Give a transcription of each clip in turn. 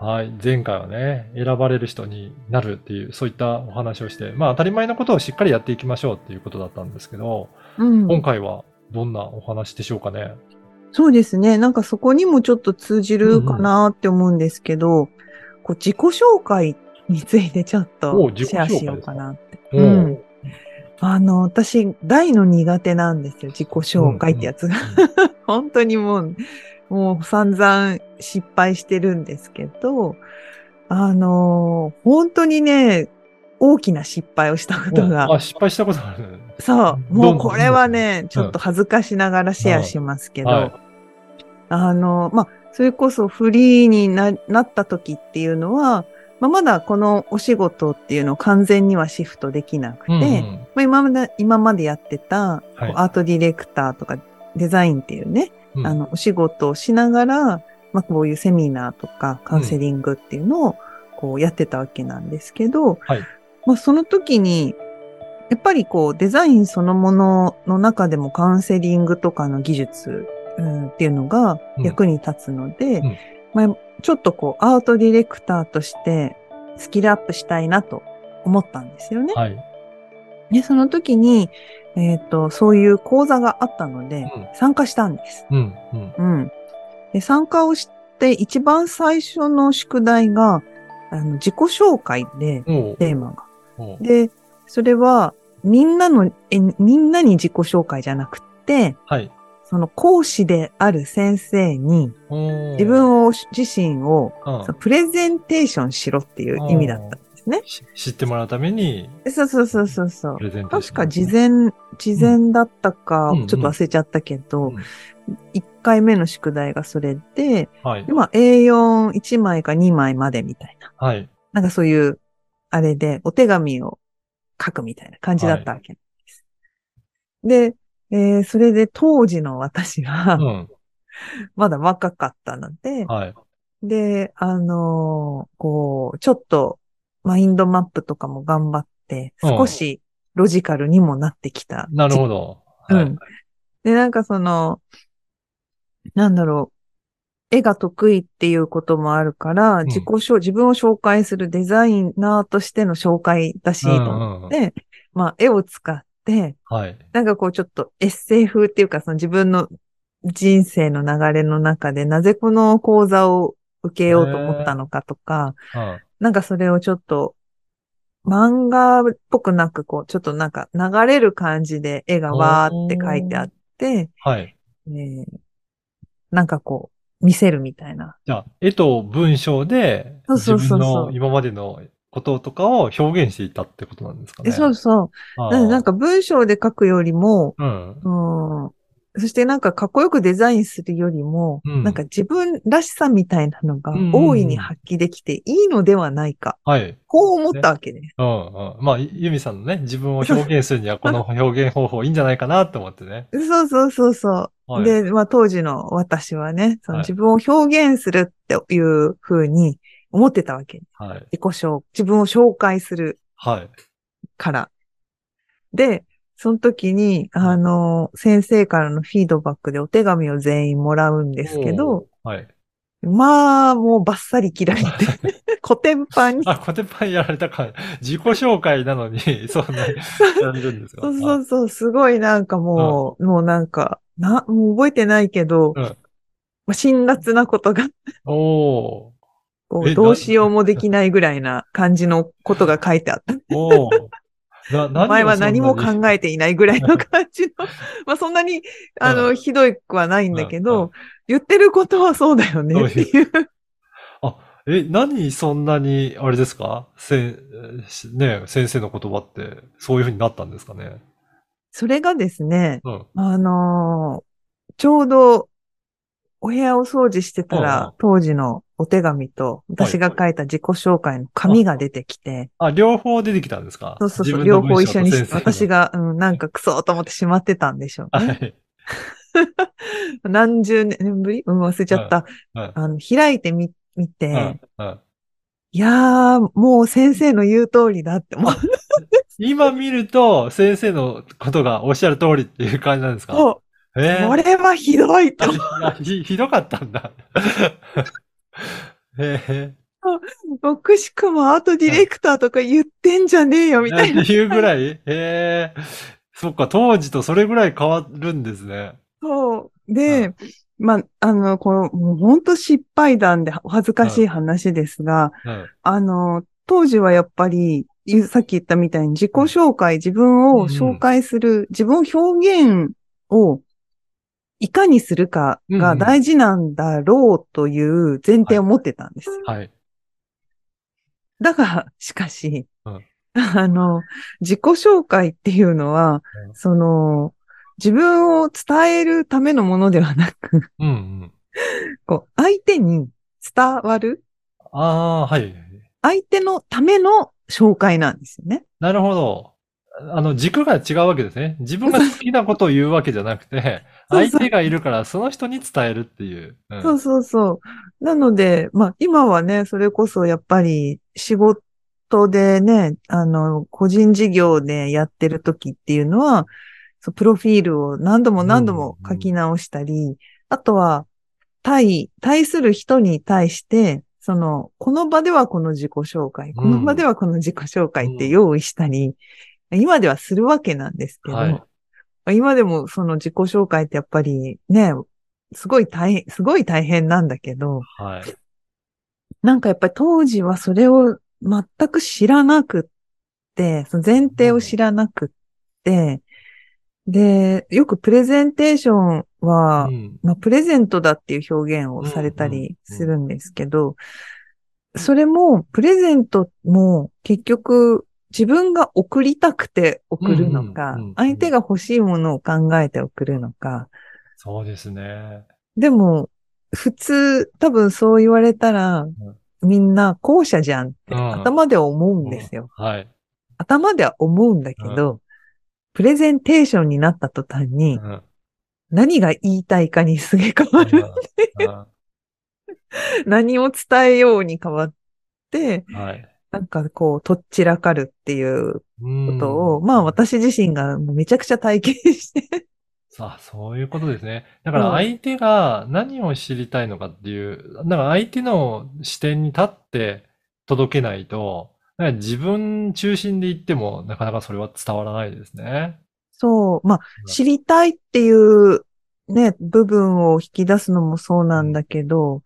はい。前回はね、選ばれる人になるっていう、そういったお話をして、まあ当たり前のことをしっかりやっていきましょうっていうことだったんですけど、うん。今回はどんなお話でしょうかね？そうですね。なんかそこにもちょっと通じるかなって思うんですけど、こう自己紹介についてちょっとシェアしようかなって。おうんーあの、私、大の苦手なんですよ。自己紹介ってやつが。本当にもう、もう散々失敗してるんですけど、あの、本当にね、大きな失敗をしたことが。あ、失敗したことある。そう。もうこれはね、んちょっと恥ずかしながらシェアしますけど、はい。あの、まあ、それこそフリーにななった時っていうのは、まあ、まだこのお仕事っていうのを完全にはシフトできなくて、うんうん。まあ、今まで、今までやってた、アートディレクターとかデザインっていうね、うん。あの、お仕事をしながら、まあ、こういうセミナーとかカウンセリングっていうのを、こうやってたわけなんですけど、はい。まあ、その時に、やっぱりこう、デザインそのものの中でもカウンセリングとかの技術、うん、っていうのが役に立つので、うん。まあ、ちょっとこう、アートディレクターとしてスキルアップしたいなと思ったんですよね。はい。で、その時に、えっ、と、そういう講座があったので、うん参加したんです。うん。うん。うん。で、参加をして、一番最初の宿題が、あの、自己紹介で、テーマが。で、それは、みんなの、え、みんなに自己紹介じゃなくて、はい。その講師である先生に、自分を、自身を、プレゼンテーションしろっていう意味だったね。し知ってもらうために、そうそうそうそうそうプ。レゼンテーション確か事前、事前だったか、うんちょっと忘れちゃったけど、うん1回目の宿題がそれで、はいで。まあ A41 枚か2枚までみたいな。はい。なんかそういう、あれでお手紙を書くみたいな感じだったわけです。で、えーそれで当時の私は、うん。まだ若かったので、はい。で、あのーこう、ちょっとマインドマップとかも頑張って、うん少しロジカルにもなってきた。なるほど。はいうん。で、なんかその、なんだろう、絵が得意っていうこともあるから、ん自己紹、自分を紹介するデザイナーとしての紹介だし、と思って、まあ、絵を使って、はい。なんかこうちょっとエッセイ風っていうか、その自分の人生の流れの中で、なぜこの講座を受けようと思ったのかとか、うんなんかそれをちょっと、漫画っぽくなく、こう、ちょっとなんか流れる感じで絵がわーって書いてあって、はい。えーなんかこう、見せるみたいな。じゃあ、絵と文章で、そう自そうそうそう分の今までのこととかを表現していったってことなんですかね。えそうそう。なんか文章で書くよりも、うん。うん、そしてなんかかっこよくデザインするよりも、うんなんか自分らしさみたいなのがうんうんうん大いに発揮できていいのではないか。はい。こう思ったわけです。うんうん。まあ、ユミさんのね、自分を表現するには この表現方法いいんじゃないかなと思ってね。そうそうそうそう。はい。で、まあ当時の私はね、そのはい自分を表現するっていう風に思ってたわけ。はい。自己紹、自分を紹介するはい。から。で、その時に、あの、先生からのフィードバックでお手紙を全員もらうんですけど、はい。まあ、もうバッサリ切られて、古典版に。あ、コテパンやられたか。自己紹介なのに、そんな、やれるんですか？そうそうそう、すごいなんかもう、もうなんか、な、もう覚えてないけど、うん。まあ、辛辣なことが、あおえこう、どうしようもできないぐらいな感じのことが書いてあった。お前は何も考ええていないぐらいの感じの、まあそんなに、あの、うん。ひどくはないんだけどん、言ってることはそうだよね。っていう。え、何そんなに、あれですか？せん、ね、先生の言葉って、そういう風になったんですかね？それがですね、うん。あのーちょうど、お部屋を掃除してたら、当時のお手紙と、私が書いた自己紹介の紙が出てきて、あ、両方出てきたんですか？そうそうそう、両方一緒に私が、うん、なんかクソと思ってしまってたんでしょうね。はい。何十年ぶり？うん、忘れちゃった。はい。あの、開いてみ、見て、うんうんいやー、もう先生の言う通りだって思う。今見ると、先生のことがおっしゃる通りっていう感じなんですか？もう、えーこれはひどいと思う。ひどかったんだ。へえ。しくもアートディレクターとか言ってんじゃねえよ、みたいな。っていうぐらい？へえ。そっか、当時とそれぐらい変わるんですね。そう。で、まあ、あの、この、もう本当失敗談でお恥ずかしい話ですが、うん。あの、当時はやっぱり、ゆさっき言ったみたいに自己紹介、自分を紹介する、自分を表現をいかにするかが大事なんだろうという前提を持ってたんですよ。はい。だが、しかし、うんあの、自己紹介っていうのは、うんその、自分を伝えるためのものではなく、うんうん。こう相手に伝わる、ああ、はい。相手のための紹介なんですよね。なるほど。あの、軸が違うわけですね。自分が好きなことを言うわけじゃなくて、相手がいるからその人に伝えるっていう。うんそうそうそう。なので、まあ今はね、それこそやっぱり仕事でね、あの、個人事業でやってる時っていうのは、そうプロフィールを何度も何度も書き直したり、あとは、対、対する人に対して、その、この場ではこの自己紹介、この場ではこの自己紹介って用意したり、今ではするわけなんですけど、はい。今でもその自己紹介ってやっぱりね、すごい大変、すごい大変なんだけど、はい。なんかやっぱり当時はそれを全く知らなくって、その前提を知らなくって、で、よくプレゼンテーションは、うん。まあ、プレゼントだっていう表現をされたりするんですけど、それも、プレゼントも結局自分が送りたくて送るのかうんうんうんうん、相手が欲しいものを考えて送るのか、そうですね。でも、普通、多分そう言われたら、みんな後者じゃんってうん頭では思うんですよ。はい。頭では思うんだけど、プレゼンテーションになった途端うに、ん何が言いたいかにすげ変わる。うん何を伝えように変わって、はい。なんかこう、とっちらかるっていうこことを、まあ私自身がめちゃくちゃ体験して、さあ、そういうことですね。だからうん。相手が何を知りたいのかっていう、だから相手の視点に立って届けないと、自分中心で言ってもなかなかそれは伝わらないですね。そう、まあうん。知りたいっていうね、部分を引き出すのもそうなんだけど、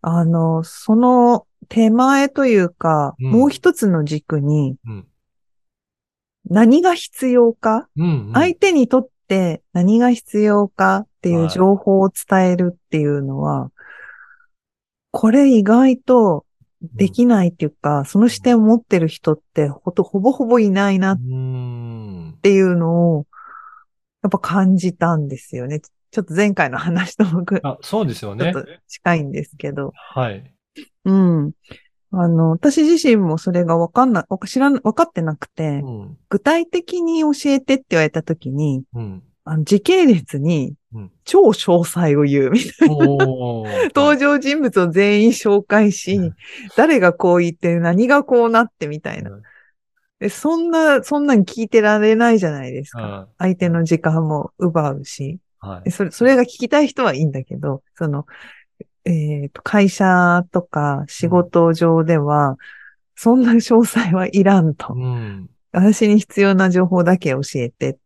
あの、その手前というか、うんもう一つの軸にうん。何が必要か、うん、うん。相手にとって何が必要かっていうはい情報を伝えるっていうのは、これ意外とできないっていうか、その視点を持ってる人ってほとほぼほぼいないなっ。ていうのを、やっぱ感じたんですよね。ちょっと前回の話ともぐあ、そうですよね。ちょっと近いんですけど。はい。うん。あの、私自身もそれがわかんな、知らん、わかってなくて、うん。具体的に教えてって言われたときに、うん。あの時系列にうん超詳細を言うみたいな。おー登場人物を全員紹介し、うん誰がこう言って何がこうなってみたいな。うんでそんな、そんなん聞いてられないじゃないですか。うん相手の時間も奪うし。はいで。それ、それが聞きたい人はいいんだけど、その、えっ、と、会社とか仕事上では、そんな詳細はいらんと。うん。私に必要な情報だけ教えてっ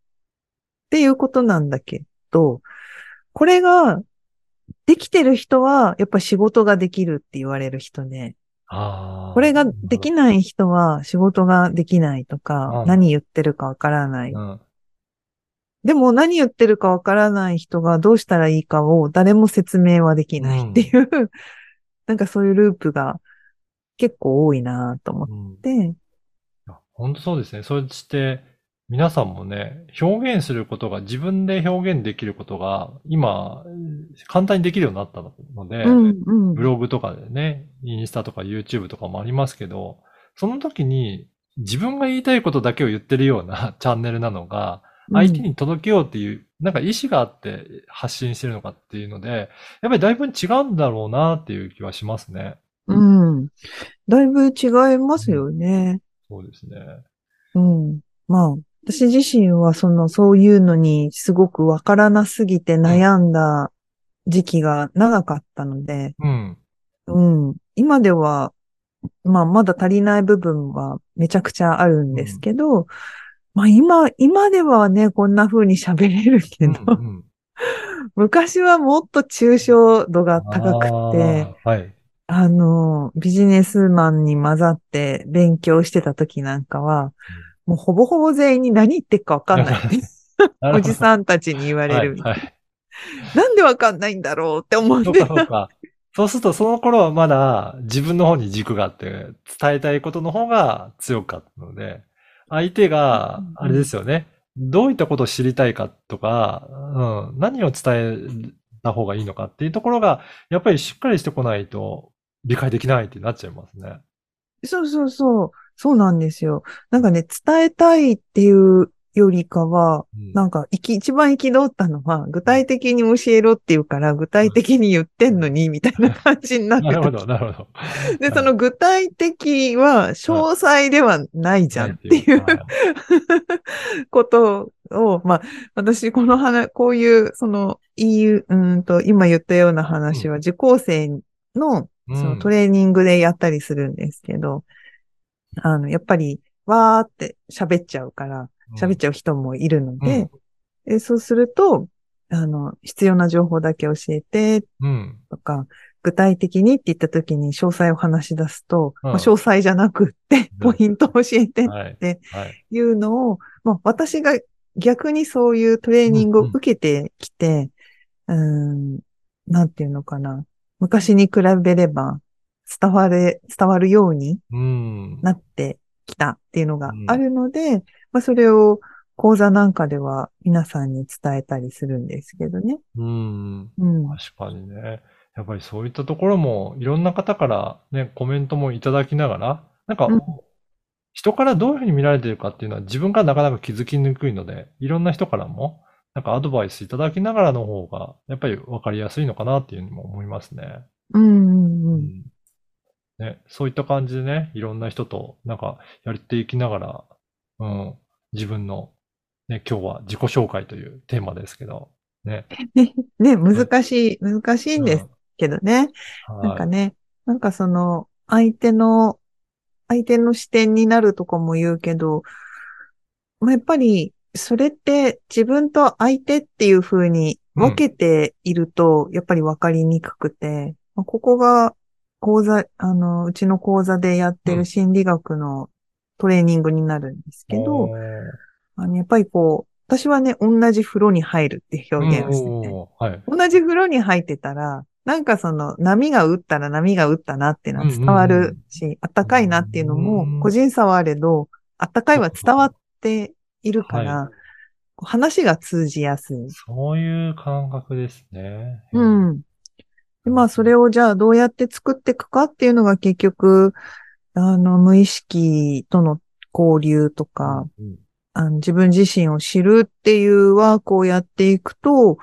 ていうことなんだけど、これができてる人は、やっぱ仕事ができるって言われる人ね。これができない人は仕事ができないとかう、ん何言ってるかわからない。うん。でも何言ってるかわからない人がどうしたらいいかを誰も説明はできないっていう、なんかそういうループが結構多いなと思っうんて、本当そうですね。そして、皆さんもね、表現することが、自分で表現できることが、今、簡単にできるようになったので、うん、うん。ブログとかでね、インスタとか YouTube とかもありますけど、その時に自分が言いたいことだけを言ってるような チャンネルなのが、相手に届けようっていう、なんか意思があって発信してるのかっていうので、やっぱりだいぶ違うんだろうなっていう気はしますね。うん。だいぶ違いますよね。そうですね。うん。まあ、私自身はその、そういうのにすごくわからなすぎて悩んだ時期が長かったので、うん。うん。今では、まあ、まだ足りない部分はめちゃくちゃあるんですけど、まあ今、今ではね、こんな風に喋れるけうんど、うん昔はもっと抽象度が高くて、はい。あの、ビジネスマンに混ざって勉強してた時なんかは、もうほぼほぼ全員に何言ってるかわかんない。おじんさんたちに言われるみたいはい。はいな。なんでわかんないんだろうって思ってうか。そうすると、その頃はまだ自分の方に軸があって、伝えたいことの方が強かったので、相手がうん、あれですよね。どういったことを知りたいかとか、うん、何を伝えた方がいいのかっていうところが、やっぱりしっかりしてこないと理解できないってなっちゃいますね。そうそうそう。そうなんですよ。なんかね、伝えたいっていうよりかは、うん。なんか、いき、一番憤ったのは、具体的に教えろって言うから、具体的に言ってんのに、みたいな感じになってなるほたど、なるほど。で、その具体的は、詳細ではないじゃんっていうはい。ことを、まあ、私、この話、こういう、その、いい、うーんと、今言ったような話は、受講生の、そのトレーニングでやったりするんですけど、あの、やっぱり、わーって喋っちゃうから、喋っちゃう人もいるので、でそうすると、あの、必要な情報だけ教えてうん。とか、具体的にって言った時に詳細を話し出すと、うんまあ、詳細じゃなくって、うんポイントを教えてっはい。うのを、まあ、私が逆にそういうトレーニングを受けてきて、うーん、なんていうのかな。昔に比べれば伝われ、伝わるようにうん。なってきたっていうのがあるので、まあ、それを講座なんかでは皆さんに伝えたりするんですけどね。うん。うん。確かにね。やっぱりそういったところも、いろんな方からね、コメントもいただきながら、なんかうん、人からどういうふうに見られているかっていうのは自分からなかなか気づきにくいので、いろんな人からも、なんかアドバイスいただきながらの方が、やっぱりわかりやすいのかなっていうのも思いますね。うんうんううん。んね、そういった感じでね、いろんな人となんかやっていきながら、うん、自分の、ね、今日は自己紹介というテーマですけど、ね。ね、難しい、難しいんですけどね。うん。なんかね、なんかその、相手の、相手の視点になるとかも言うけど、まあやっぱり、それって自分と相手っていう風に分けていると、やっぱり分かりにくくて、まあここが講座、あの、うちの講座でやってうん。る心理学のトレーニングになるんですけど、あのやっぱりこう、私はね、同じ風呂に入るって表現をしてて、はい。同じ風呂に入ってたら、なんかその波が打ったら波が打ったなっていうのは伝わるし、あったかいなっていうのも個人差はあれど、あったかいは伝わっているから、話が通じやすい。そういう感覚ですね。うん。まあそれをじゃあどうやって作っていくかっていうのが結局、あの無意識との交流とか、うんあの自分自身を知るっていうワークをやっていくと、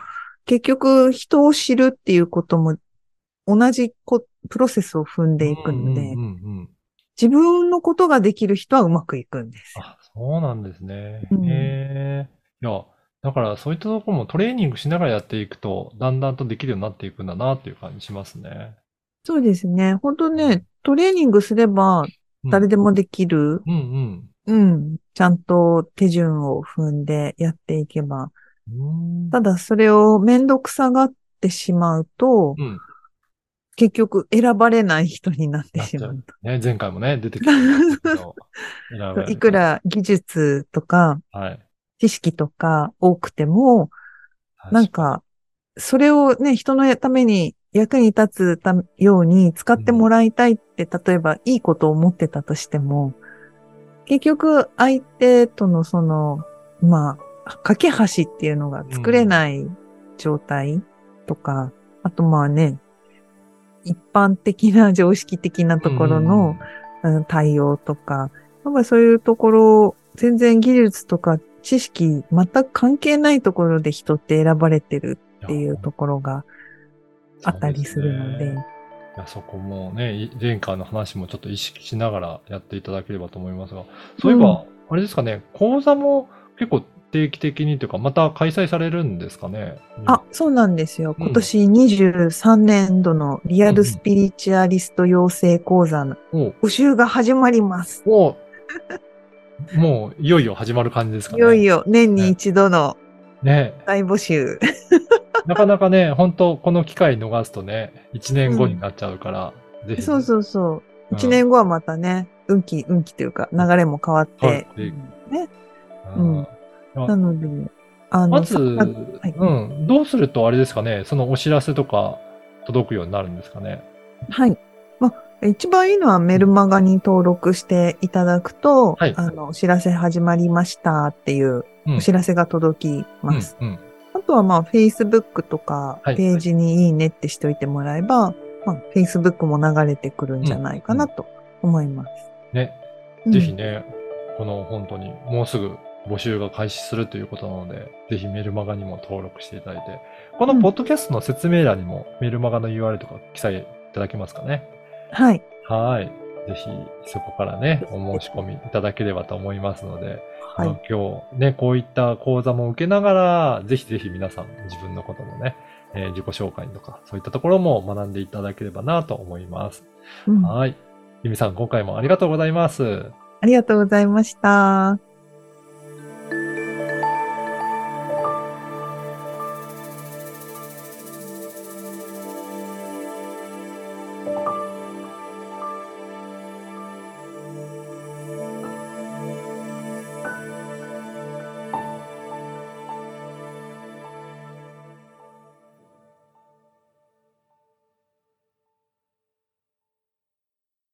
結局人を知るっていうことも同じこプロセスを踏んでいくので、うんうんうんうん自分のことができる人はうまくいくんですよ。あ、そうなんですね。うんへえ。いや、だからそういったところもトレーニングしながらやっていくと、だんだんとできるようになっていくんだなっていう感じしますね。そうですね。本当ね、トレーニングすればうん誰でもできる。うんうん。ちゃんと手順を踏んでやっていけば。うん。うんただそれをめんどくさがってしまうと、うん。結局選ばれない人になってしまうと。ね、前回もね、出てきた いくら技術とかはい。知識とか多くても、なんか、それをね、人のために役に立つたように使ってもらいたいって、例えばいいことを思ってたとしても、結局相手とのそのまあ、架け橋っていうのが作れない状態とか、あとまあね、一般的な常識的なところの、うん。対応とか、やっぱりそういうところ、全然技術とか知識全く関係ないところで人って選ばれてるっていうところがあったりするので。いやそこもね、前回の話もちょっと意識しながらやっていただければと思いますが、そういえば、あれですかね、講座も結構定期的にというか、また開催されるんですかね？あ、そうなんですよ。うん今年23年度のリアルスピリチュアリスト養成講座のお募集が始まります。お もういよいよ始まる感じですかね。いよいよ年に一度のね。大募集。なかなかね、本当この機会逃すとね、1年後になっちゃうから、ぜひ。そうそうそう。うん1年後はまたね、運気、運気というか流れも変わって。変わっていくね。うんなので、あの、まず、さはいうん、どうするとあれですかね、そのお知らせとか届くようになるんですかね。はい。まあ、一番いいのはメルマガに登録していただくと、はいあの、お知らせ始まりましたっていううんお知らせが届きます。うんうんあとはまあ、Facebook とかはいページにいいねってしておいてもらえば、まあ、Facebook も流れてくるんじゃないかなと思います。ね、うんぜひね、この本当にもうすぐ募集が開始するということなので、ぜひメルマガにも登録していただいて、このポッドキャストの説明欄にもメルマガの URL とか記載いただけますかね。はい。はい。ぜひそこからね、お申し込みいただければと思いますので、はい。まあ今日ね、こういった講座も受けながら、ぜひぜひ皆さん自分のことのね、えー自己紹介とか、そういったところも学んでいただければなと思います。うんはい。ゆみさん、今回もありがとうございます。ありがとうございました。